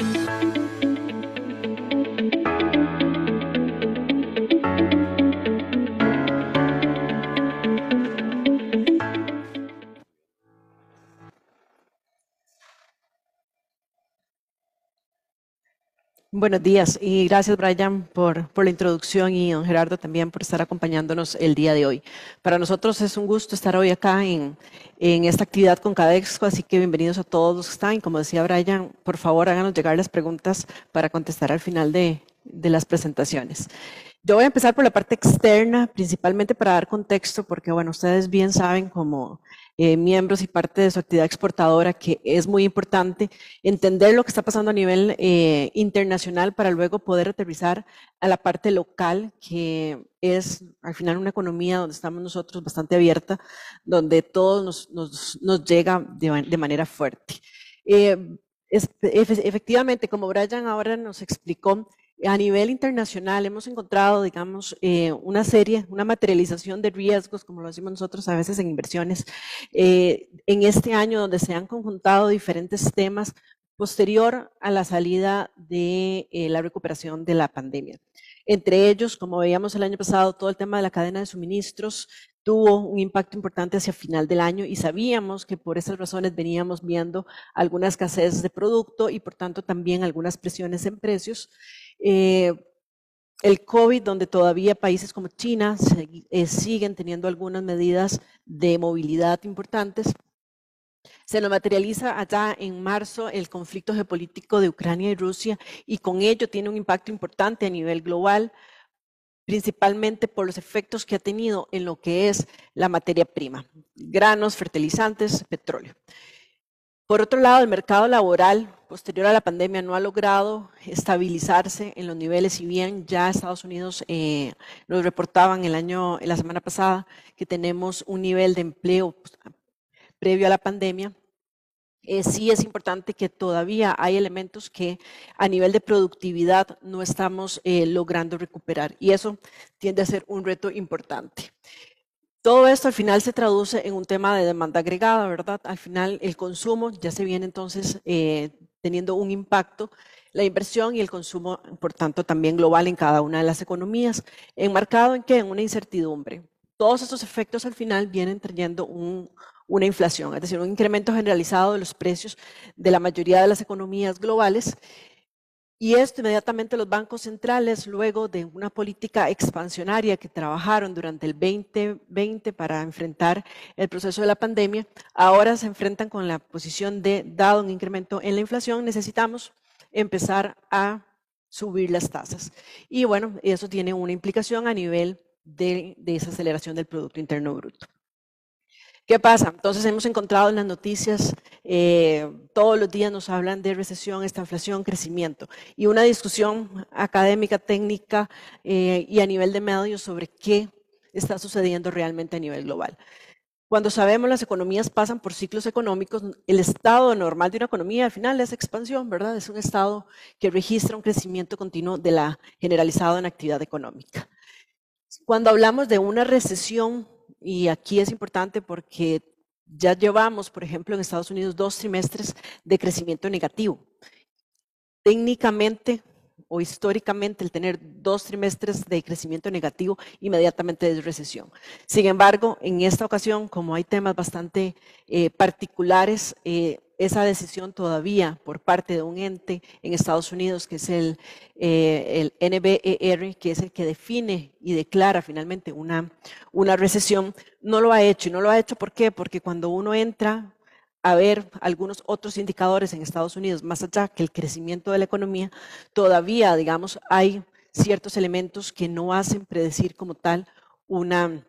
thank you. Buenos días y gracias Brian por, por, la introducción y don Gerardo también por estar acompañándonos el día de hoy. Para nosotros es un gusto estar hoy acá en, en esta actividad con Cadexco, así que bienvenidos a todos los que están. Como decía Brian, por favor háganos llegar las preguntas para contestar al final de, de las presentaciones. Yo voy a empezar por la parte externa, principalmente para dar contexto, porque bueno, ustedes bien saben como eh, miembros y parte de su actividad exportadora, que es muy importante entender lo que está pasando a nivel eh, internacional para luego poder aterrizar a la parte local, que es al final una economía donde estamos nosotros bastante abierta, donde todo nos, nos, nos llega de, de, manera fuerte. Eh, es, efectivamente, como Brian ahora nos explicó, a nivel internacional hemos encontrado, digamos, eh, una serie, una materialización de riesgos, como lo decimos nosotros a veces en inversiones, eh, en este año donde se han conjuntado diferentes temas posterior a la salida de eh, la recuperación de la pandemia. Entre ellos, como veíamos el año pasado, todo el tema de la cadena de suministros tuvo un impacto importante hacia final del año y sabíamos que por esas razones veníamos viendo alguna escasez de producto y por tanto también algunas presiones en precios. Eh, el COVID, donde todavía países como China eh, siguen teniendo algunas medidas de movilidad importantes. Se nos materializa allá en marzo el conflicto geopolítico de Ucrania y Rusia y con ello tiene un impacto importante a nivel global, principalmente por los efectos que ha tenido en lo que es la materia prima, granos, fertilizantes, petróleo. Por otro lado, el mercado laboral posterior a la pandemia no ha logrado estabilizarse en los niveles, si bien ya Estados Unidos eh, nos reportaban el año, la semana pasada que tenemos un nivel de empleo pues, previo a la pandemia, eh, sí es importante que todavía hay elementos que a nivel de productividad no estamos eh, logrando recuperar y eso tiende a ser un reto importante. Todo esto al final se traduce en un tema de demanda agregada, ¿verdad? Al final el consumo ya se viene entonces eh, teniendo un impacto, la inversión y el consumo, por tanto, también global en cada una de las economías, enmarcado en qué? En una incertidumbre. Todos estos efectos al final vienen trayendo una inflación, es decir, un incremento generalizado de los precios de la mayoría de las economías globales y esto inmediatamente los bancos centrales, luego de una política expansionaria que trabajaron durante el 2020 para enfrentar el proceso de la pandemia, ahora se enfrentan con la posición de, dado un incremento en la inflación, necesitamos empezar a subir las tasas. Y bueno, eso tiene una implicación a nivel de, de esa aceleración del Producto Interno Bruto. ¿Qué pasa? Entonces hemos encontrado en las noticias, eh, todos los días nos hablan de recesión, esta inflación, crecimiento, y una discusión académica, técnica eh, y a nivel de medios sobre qué está sucediendo realmente a nivel global. Cuando sabemos las economías pasan por ciclos económicos, el estado normal de una economía al final es expansión, ¿verdad? Es un estado que registra un crecimiento continuo de la generalizado en actividad económica. Cuando hablamos de una recesión y aquí es importante porque ya llevamos, por ejemplo, en Estados Unidos dos trimestres de crecimiento negativo. Técnicamente o históricamente el tener dos trimestres de crecimiento negativo inmediatamente es recesión. Sin embargo, en esta ocasión, como hay temas bastante eh, particulares, eh, esa decisión todavía por parte de un ente en Estados Unidos, que es el, eh, NBER, que es el que define y declara finalmente una, una recesión, no lo ha hecho. ¿Y no lo ha hecho por qué? Porque cuando uno entra a ver algunos otros indicadores en Estados Unidos, más allá que el crecimiento de la economía, todavía, digamos, hay ciertos elementos que no hacen predecir como tal una,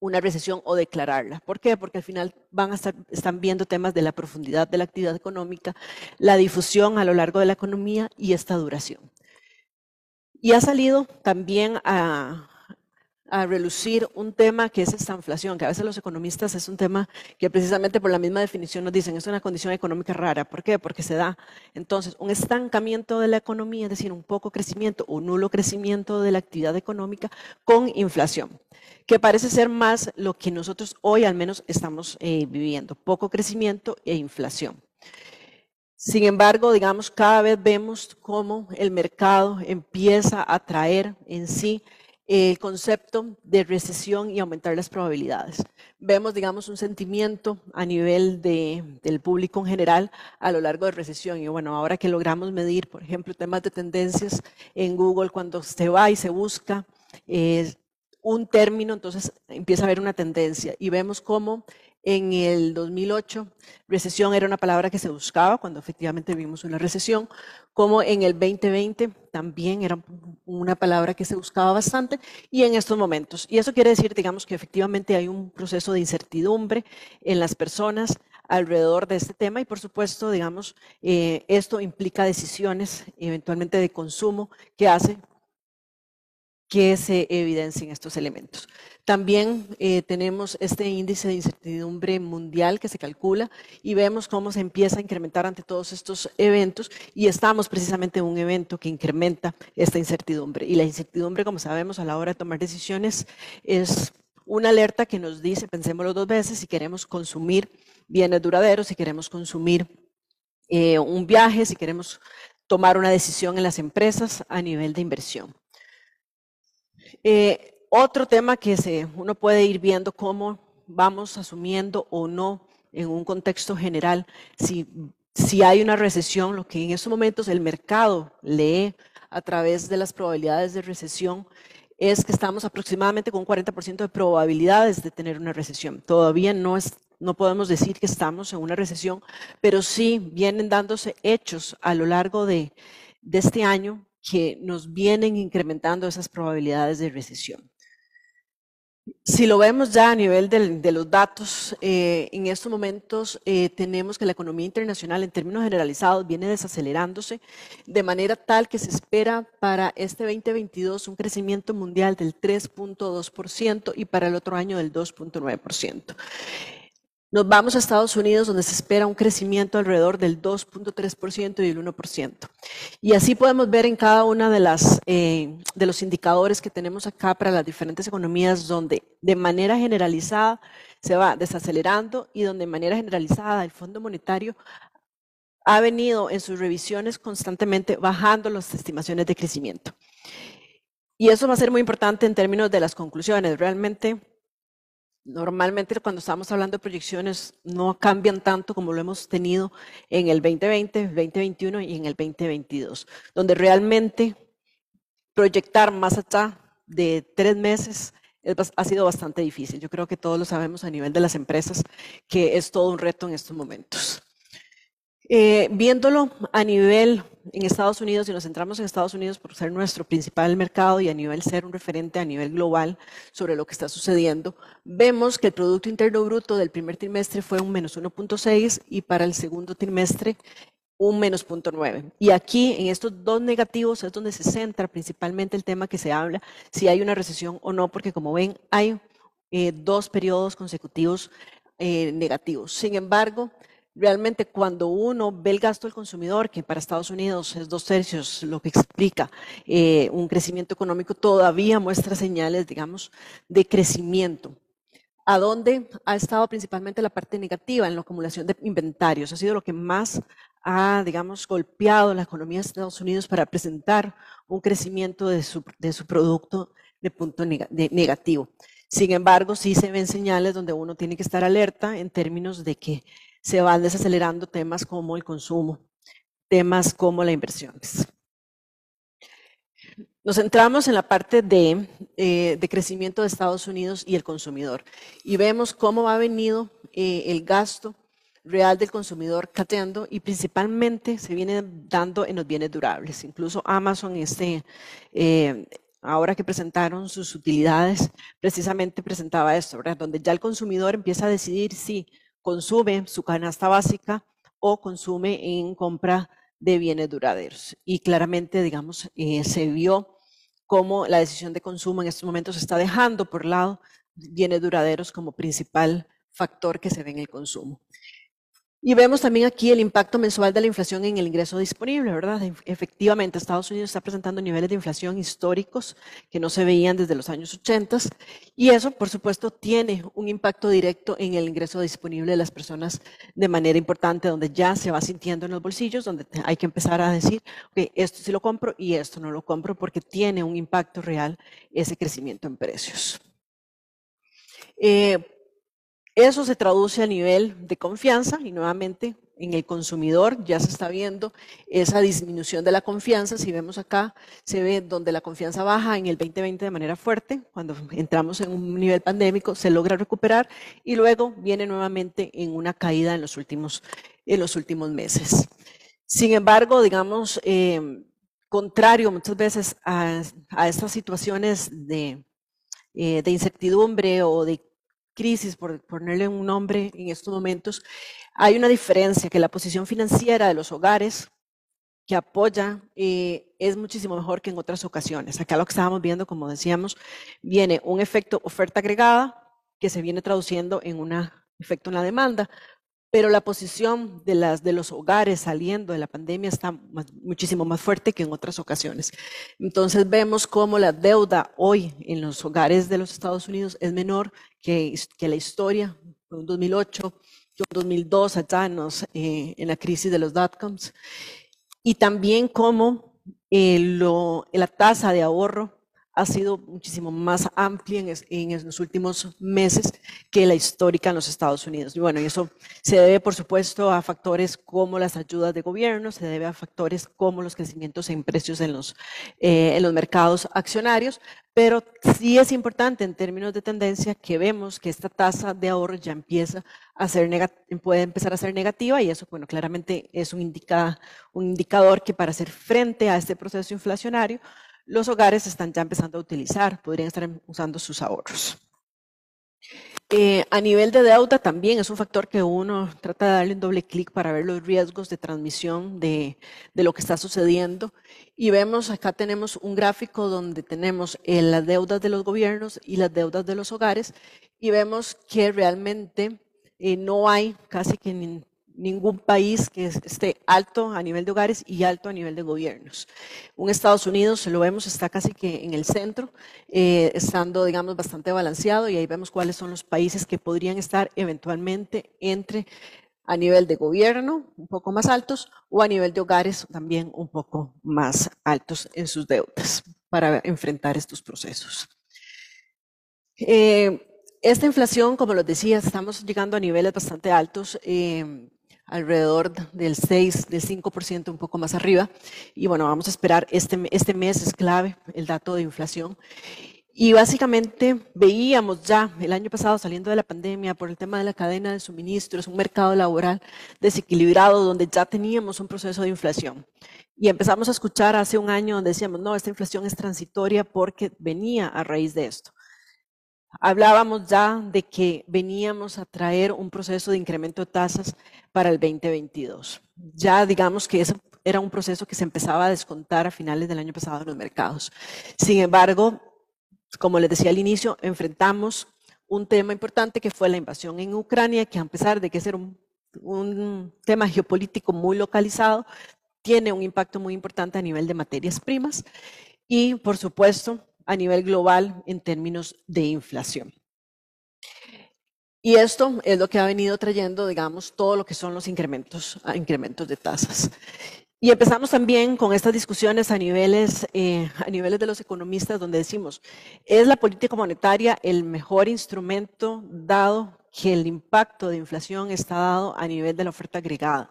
una recesión o declararla. ¿Por qué? Porque al final van a estar, están viendo temas de la profundidad de la actividad económica, la difusión a lo largo de la economía y esta duración. Y ha salido también a, a relucir un tema que es esta inflación, que a veces los economistas es un tema que precisamente por la misma definición nos dicen es una condición económica rara. ¿Por qué? Porque se da entonces un estancamiento de la economía, es decir, un poco crecimiento o nulo crecimiento de la actividad económica con inflación, que parece ser más lo que nosotros hoy al menos estamos eh, viviendo, poco crecimiento e inflación. Sin embargo, digamos, cada vez vemos cómo el mercado empieza a traer en sí el concepto de recesión y aumentar las probabilidades. Vemos, digamos, un sentimiento a nivel del público en general a lo largo de recesión. Y bueno, ahora que logramos medir, por ejemplo, temas de tendencias en Google, cuando se va y se busca eh, un término, entonces empieza a haber una tendencia. Y vemos cómo en el 2008, recesión era una palabra que se buscaba cuando efectivamente vimos una recesión, como en el 2020 también era una palabra que se buscaba bastante y en estos momentos. Y eso quiere decir, digamos, que efectivamente hay un proceso de incertidumbre en las personas alrededor de este tema y por supuesto, digamos, eh, esto implica decisiones eventualmente de consumo que hace que se evidencien estos elementos. También eh, tenemos este índice de incertidumbre mundial que se calcula y vemos cómo se empieza a incrementar ante todos estos eventos y estamos precisamente en un evento que incrementa esta incertidumbre. Y la incertidumbre, como sabemos, a la hora de tomar decisiones es una alerta que nos dice, pensémoslo dos veces, si queremos consumir bienes duraderos, si queremos consumir eh, un viaje, si queremos tomar una decisión en las empresas a nivel de inversión. Eh, otro tema que se, uno puede ir viendo cómo vamos asumiendo o no en un contexto general si, si hay una recesión, lo que en estos momentos el mercado lee a través de las probabilidades de recesión es que estamos aproximadamente con un 40% de probabilidades de tener una recesión. Todavía no, es, no podemos decir que estamos en una recesión, pero sí vienen dándose hechos a lo largo de este año que nos vienen incrementando esas probabilidades de recesión. Si lo vemos ya a nivel de, los datos, eh, en estos momentos eh, tenemos que la economía internacional en términos generalizados viene desacelerándose de manera tal que se espera para este 2022 un crecimiento mundial del 3.2% y para el otro año del 2.9%. Nos vamos a Estados Unidos, donde se espera un crecimiento alrededor del 2.3% y el 1%. Y así podemos ver en cada uno de, eh, de los indicadores que tenemos acá para las diferentes economías, donde de manera generalizada se va desacelerando y donde de manera generalizada el Fondo Monetario ha venido en sus revisiones constantemente bajando las estimaciones de crecimiento. Y eso va a ser muy importante en términos de las conclusiones. Realmente Normalmente cuando estamos hablando de proyecciones no cambian tanto como lo hemos tenido en el 2020, 2021 y en el 2022, donde realmente proyectar más allá de tres meses ha sido bastante difícil. Yo creo que todos lo sabemos a nivel de las empresas, que es todo un reto en estos momentos. Eh, viéndolo a nivel en Estados Unidos, y nos centramos en Estados Unidos por ser nuestro principal mercado y a nivel ser un referente a nivel global sobre lo que está sucediendo, vemos que el Producto Interno Bruto del primer trimestre fue un menos 1.6 y para el segundo trimestre un menos 0.9. Y aquí, en estos dos negativos, es donde se centra principalmente el tema que se habla, si hay una recesión o no, porque como ven, hay eh, dos periodos consecutivos eh, negativos. Sin embargo, realmente cuando uno ve el gasto del consumidor, que para Estados Unidos es dos tercios, lo que explica eh, un crecimiento económico, todavía muestra señales, digamos, de crecimiento. ¿A dónde ha estado principalmente la parte negativa? En la acumulación de inventarios. Ha sido lo que más ha, digamos, golpeado la economía de Estados Unidos para presentar un crecimiento de su, de su producto de punto negativo. Sin embargo, sí se ven señales donde uno tiene que estar alerta en términos de que se van desacelerando temas como el consumo, temas como la inversión. Nos centramos en la parte eh, de, crecimiento de Estados Unidos y el consumidor y vemos cómo ha venido eh, el gasto real del consumidor cateando y principalmente se viene dando en los bienes durables. Incluso Amazon, este, eh, ahora que presentaron sus utilidades, precisamente presentaba esto, donde ya el consumidor empieza a decidir si consume su canasta básica o consume en compra de bienes duraderos. Y claramente, digamos, eh, se vio cómo la decisión de consumo en estos momentos está dejando por lado bienes duraderos como principal factor que se ve en el consumo. Y vemos también aquí el impacto mensual de la inflación en el ingreso disponible, ¿verdad? Efectivamente, Estados Unidos está presentando niveles de inflación históricos que no se veían desde los años 80 y eso, por supuesto, tiene un impacto directo en el ingreso disponible de las personas de manera importante, donde ya se va sintiendo en los bolsillos, donde hay que empezar a decir, ok, esto sí lo compro y esto no lo compro porque tiene un impacto real ese crecimiento en precios. Eh, eso se traduce a nivel de confianza y nuevamente en el consumidor ya se está viendo esa disminución de la confianza. Si vemos acá, se ve donde la confianza baja en el 2020 de manera fuerte, cuando entramos en un nivel pandémico se logra recuperar y luego viene nuevamente en una caída en los últimos, en los últimos meses. Sin embargo, digamos, eh, contrario muchas veces a, estas situaciones de, eh, de incertidumbre o de crisis, por ponerle un nombre en estos momentos, hay una diferencia, que la posición financiera de los hogares que apoya eh, es muchísimo mejor que en otras ocasiones. Acá lo que estábamos viendo, como decíamos, viene un efecto oferta agregada que se viene traduciendo en un efecto en la demanda, pero la posición de, los hogares saliendo de la pandemia está muchísimo más fuerte que en otras ocasiones. Entonces vemos cómo la deuda hoy en los hogares de los Estados Unidos es menor que, la historia en 2008, en 2002 allá en, eh, en la crisis de los dotcoms, y también cómo eh, la tasa de ahorro ha sido muchísimo más amplia en, los últimos meses que la histórica en los Estados Unidos. Y bueno, eso se debe, por supuesto, a factores como las ayudas de gobierno, se debe a factores como los crecimientos en precios en los, eh, en los mercados accionarios, pero sí es importante en términos de tendencia que vemos que esta tasa de ahorro ya empieza a ser puede empezar a ser negativa y eso, bueno, claramente es un, indica, un indicador que para hacer frente a este proceso inflacionario, los hogares están ya empezando a utilizar, podrían estar usando sus ahorros. Eh, a nivel de deuda también es un factor que uno trata de darle un doble clic para ver los riesgos de transmisión de, lo que está sucediendo. Y vemos, acá tenemos un gráfico donde tenemos eh, las deudas de los gobiernos y las deudas de los hogares y vemos que realmente eh, no hay casi que ningún país que esté alto a nivel de hogares y alto a nivel de gobiernos. Un Estados Unidos, lo vemos, está casi que en el centro, eh, estando, digamos, bastante balanceado y ahí vemos cuáles son los países que podrían estar eventualmente entre a nivel de gobierno un poco más altos o a nivel de hogares también un poco más altos en sus deudas para enfrentar estos procesos. Eh, esta inflación, como les decía, estamos llegando a niveles bastante altos. Eh, alrededor del 6, del 5%, un poco más arriba. Y bueno, vamos a esperar, este, este mes es clave el dato de inflación. Y básicamente veíamos ya el año pasado saliendo de la pandemia por el tema de la cadena de suministros, un mercado laboral desequilibrado donde ya teníamos un proceso de inflación. Y empezamos a escuchar hace un año donde decíamos, no, esta inflación es transitoria porque venía a raíz de esto. Hablábamos ya de que veníamos a traer un proceso de incremento de tasas para el 2022. Ya digamos que eso era un proceso que se empezaba a descontar a finales del año pasado en los mercados. Sin embargo, como les decía al inicio, enfrentamos un tema importante que fue la invasión en Ucrania, que a pesar de que ser un tema geopolítico muy localizado, tiene un impacto muy importante a nivel de materias primas y, por supuesto, a nivel global en términos de inflación. Y esto es lo que ha venido trayendo, digamos, todo lo que son los incrementos, ah, incrementos de tasas. Y empezamos también con estas discusiones a niveles, eh, a niveles de los economistas, donde decimos, ¿es la política monetaria el mejor instrumento dado que el impacto de inflación está dado a nivel de la oferta agregada?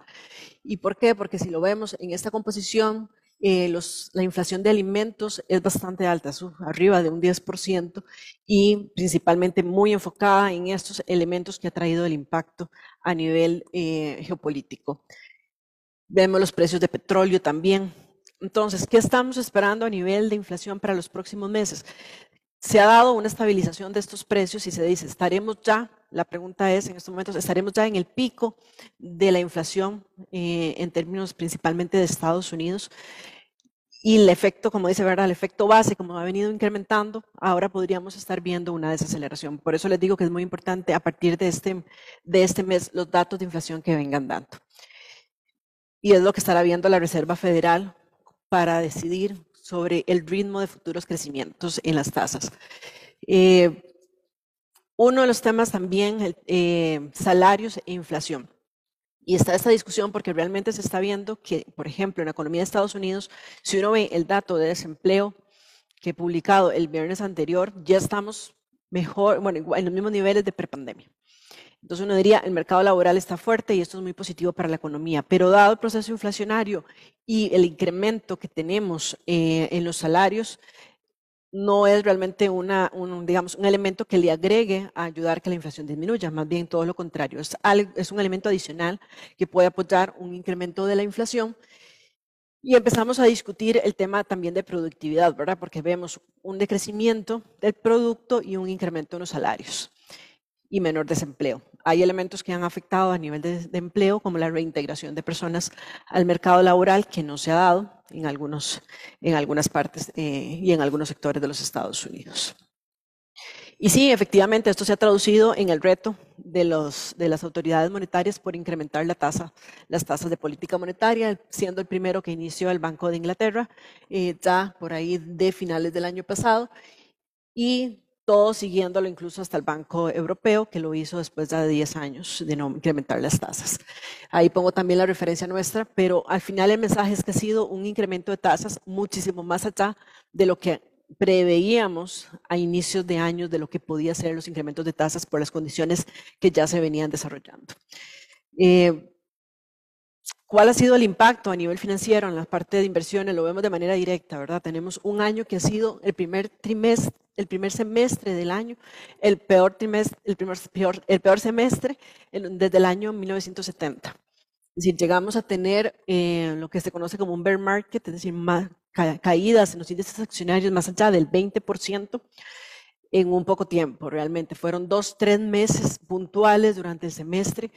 ¿Y por qué? Porque si lo vemos en esta composición, eh, la inflación de alimentos es bastante alta, arriba de un 10%, y principalmente muy enfocada en estos elementos que ha traído el impacto a nivel eh, geopolítico. Vemos los precios de petróleo también. Entonces, ¿qué estamos esperando a nivel de inflación para los próximos meses? Se ha dado una estabilización de estos precios y se dice, estaremos ya, la pregunta es en estos momentos, estaremos ya en el pico de la inflación eh, en términos principalmente de Estados Unidos. y el efecto, como dice, ¿verdad? El efecto base, como ha venido incrementando, ahora podríamos estar viendo una desaceleración. Por eso les digo que es muy importante a partir de este, de este mes los datos de inflación que vengan dando. Y es lo que estará viendo la Reserva Federal para decidir sobre el ritmo de futuros crecimientos en las tasas. Eh, uno de los temas también, eh, salarios e inflación. Y está esta discusión porque realmente se está viendo que, por ejemplo, en la economía de Estados Unidos, si uno ve el dato de desempleo que he publicado el viernes anterior, ya estamos mejor, bueno, en los mismos niveles de prepandemia. Entonces uno diría, el mercado laboral está fuerte y esto es muy positivo para la economía, pero dado el proceso inflacionario y el incremento que tenemos eh, en los salarios, no es realmente un, digamos, un elemento que le agregue a ayudar a que la inflación disminuya, más bien todo lo contrario, es, es un elemento adicional que puede apoyar un incremento de la inflación. Y empezamos a discutir el tema también de productividad, ¿verdad? Porque vemos un decrecimiento del producto y un incremento en los salarios y menor desempleo. Hay elementos que han afectado a nivel de, empleo, como la reintegración de personas al mercado laboral, que no se ha dado en, algunos, en algunas partes eh, y en algunos sectores de los Estados Unidos. Y sí, efectivamente, esto se ha traducido en el reto de, los, de las autoridades monetarias por incrementar la tasa, las tasas de política monetaria, siendo el primero que inició el Banco de Inglaterra, eh, ya por ahí de finales del año pasado, y todo siguiéndolo incluso hasta el Banco Europeo, que lo hizo después de 10 años de no incrementar las tasas. Ahí pongo también la referencia nuestra, pero al final el mensaje es que ha sido un incremento de tasas muchísimo más allá de lo que preveíamos a inicios de años de lo que podía ser los incrementos de tasas por las condiciones que ya se venían desarrollando. Eh, ¿Cuál ha sido el impacto a nivel financiero en la parte de inversiones? Lo vemos de manera directa, ¿verdad? Tenemos un año que ha sido el primer trimestre, el primer semestre del año, el peor trimestre, el, primer, peor, el peor semestre desde el año 1970. Es decir, llegamos a tener eh, lo que se conoce como un bear market, es decir, más, caídas en los índices accionarios más allá del 20% en un poco tiempo, realmente. Fueron dos, tres meses puntuales durante el semestre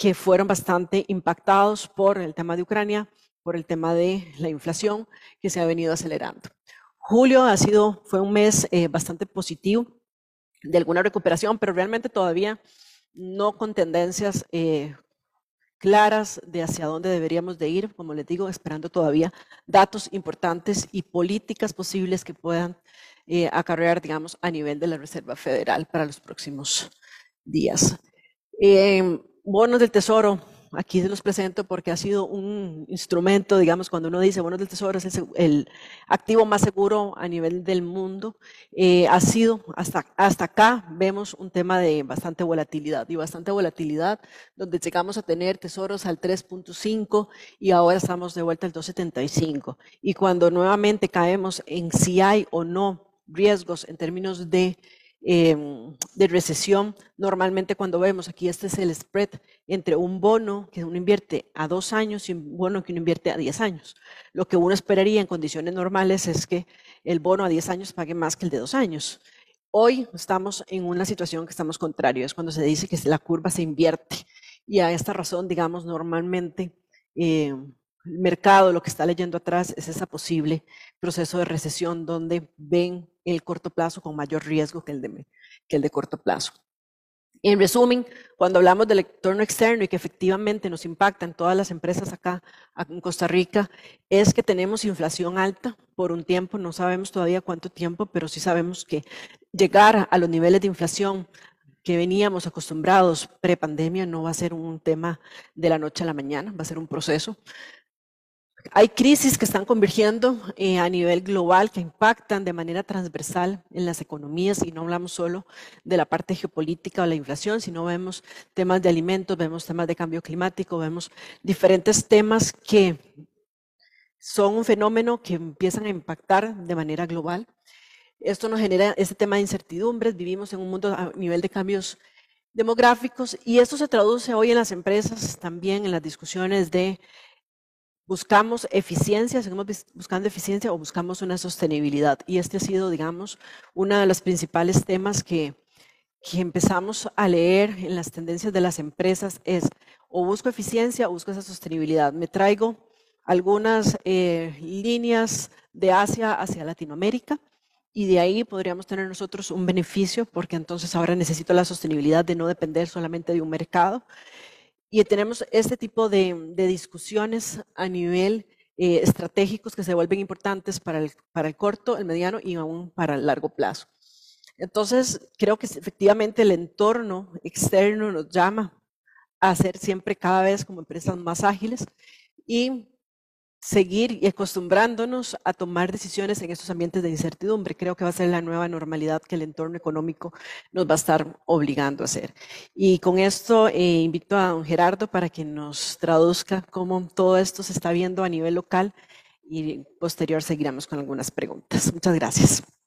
que fueron bastante impactados por el tema de Ucrania, por el tema de la inflación que se ha venido acelerando. Julio ha sido, fue un mes eh, bastante positivo de alguna recuperación, pero realmente todavía no con tendencias eh, claras de hacia dónde deberíamos de ir, como les digo, esperando todavía datos importantes y políticas posibles que puedan eh, acarrear, digamos, a nivel de la Reserva Federal para los próximos días. Em, bonos del tesoro, aquí se los presento porque ha sido un instrumento, digamos, cuando uno dice bonos del tesoro es el, activo más seguro a nivel del mundo, eh, ha sido, hasta, hasta acá vemos un tema de bastante volatilidad y bastante volatilidad, donde llegamos a tener tesoros al 3.5 y ahora estamos de vuelta al 2.75. Y cuando nuevamente caemos en si hay o no riesgos en términos de Em, de recesión, normalmente cuando vemos aquí, este es el spread entre un bono que uno invierte a dos años y un bono que uno invierte a diez años. Lo que uno esperaría en condiciones normales es que el bono a diez años pague más que el de dos años. Hoy estamos en una situación que estamos contrario, es cuando se dice que la curva se invierte. Y a esta razón, digamos, normalmente em, el mercado lo que está leyendo atrás es ese posible proceso de recesión donde ven el corto plazo con mayor riesgo que el de, que el de corto plazo. En resumen, cuando hablamos del entorno externo y que efectivamente nos impacta en todas las empresas acá en Costa Rica, es que tenemos inflación alta por un tiempo, no sabemos todavía cuánto tiempo, pero sí sabemos que llegar a los niveles de inflación que veníamos acostumbrados pre-pandemia no va a ser un tema de la noche a la mañana, va a ser un proceso. Hay crisis que están convergiendo eh, a nivel global que impactan de manera transversal en las economías y no hablamos solo de la parte geopolítica o la inflación, sino vemos temas de alimentos, vemos temas de cambio climático, vemos diferentes temas que son un fenómeno que empiezan a impactar de manera global. Esto nos genera ese tema de incertidumbres, vivimos en un mundo a nivel de cambios demográficos y esto se traduce hoy en las empresas también en las discusiones de buscamos eficiencia, seguimos buscando eficiencia o buscamos una sostenibilidad. Y este ha sido, digamos, uno de los principales temas que, que empezamos a leer en las tendencias de las empresas es o busco eficiencia o busco esa sostenibilidad. Me traigo algunas eh, líneas de Asia hacia Latinoamérica y de ahí podríamos tener nosotros un beneficio porque entonces ahora necesito la sostenibilidad de no depender solamente de un mercado. Y tenemos este tipo de, discusiones a nivel eh, estratégicos que se vuelven importantes para el, para el corto, el mediano y aún para el largo plazo. Entonces, creo que efectivamente el entorno externo nos llama a ser siempre cada vez como empresas más ágiles y seguir y acostumbrándonos a tomar decisiones en estos ambientes de incertidumbre. Creo que va a ser la nueva normalidad que el entorno económico nos va a estar obligando a hacer. Y con esto eh, invito a don Gerardo para que nos traduzca cómo todo esto se está viendo a nivel local y posterior seguiremos con algunas preguntas. Muchas gracias.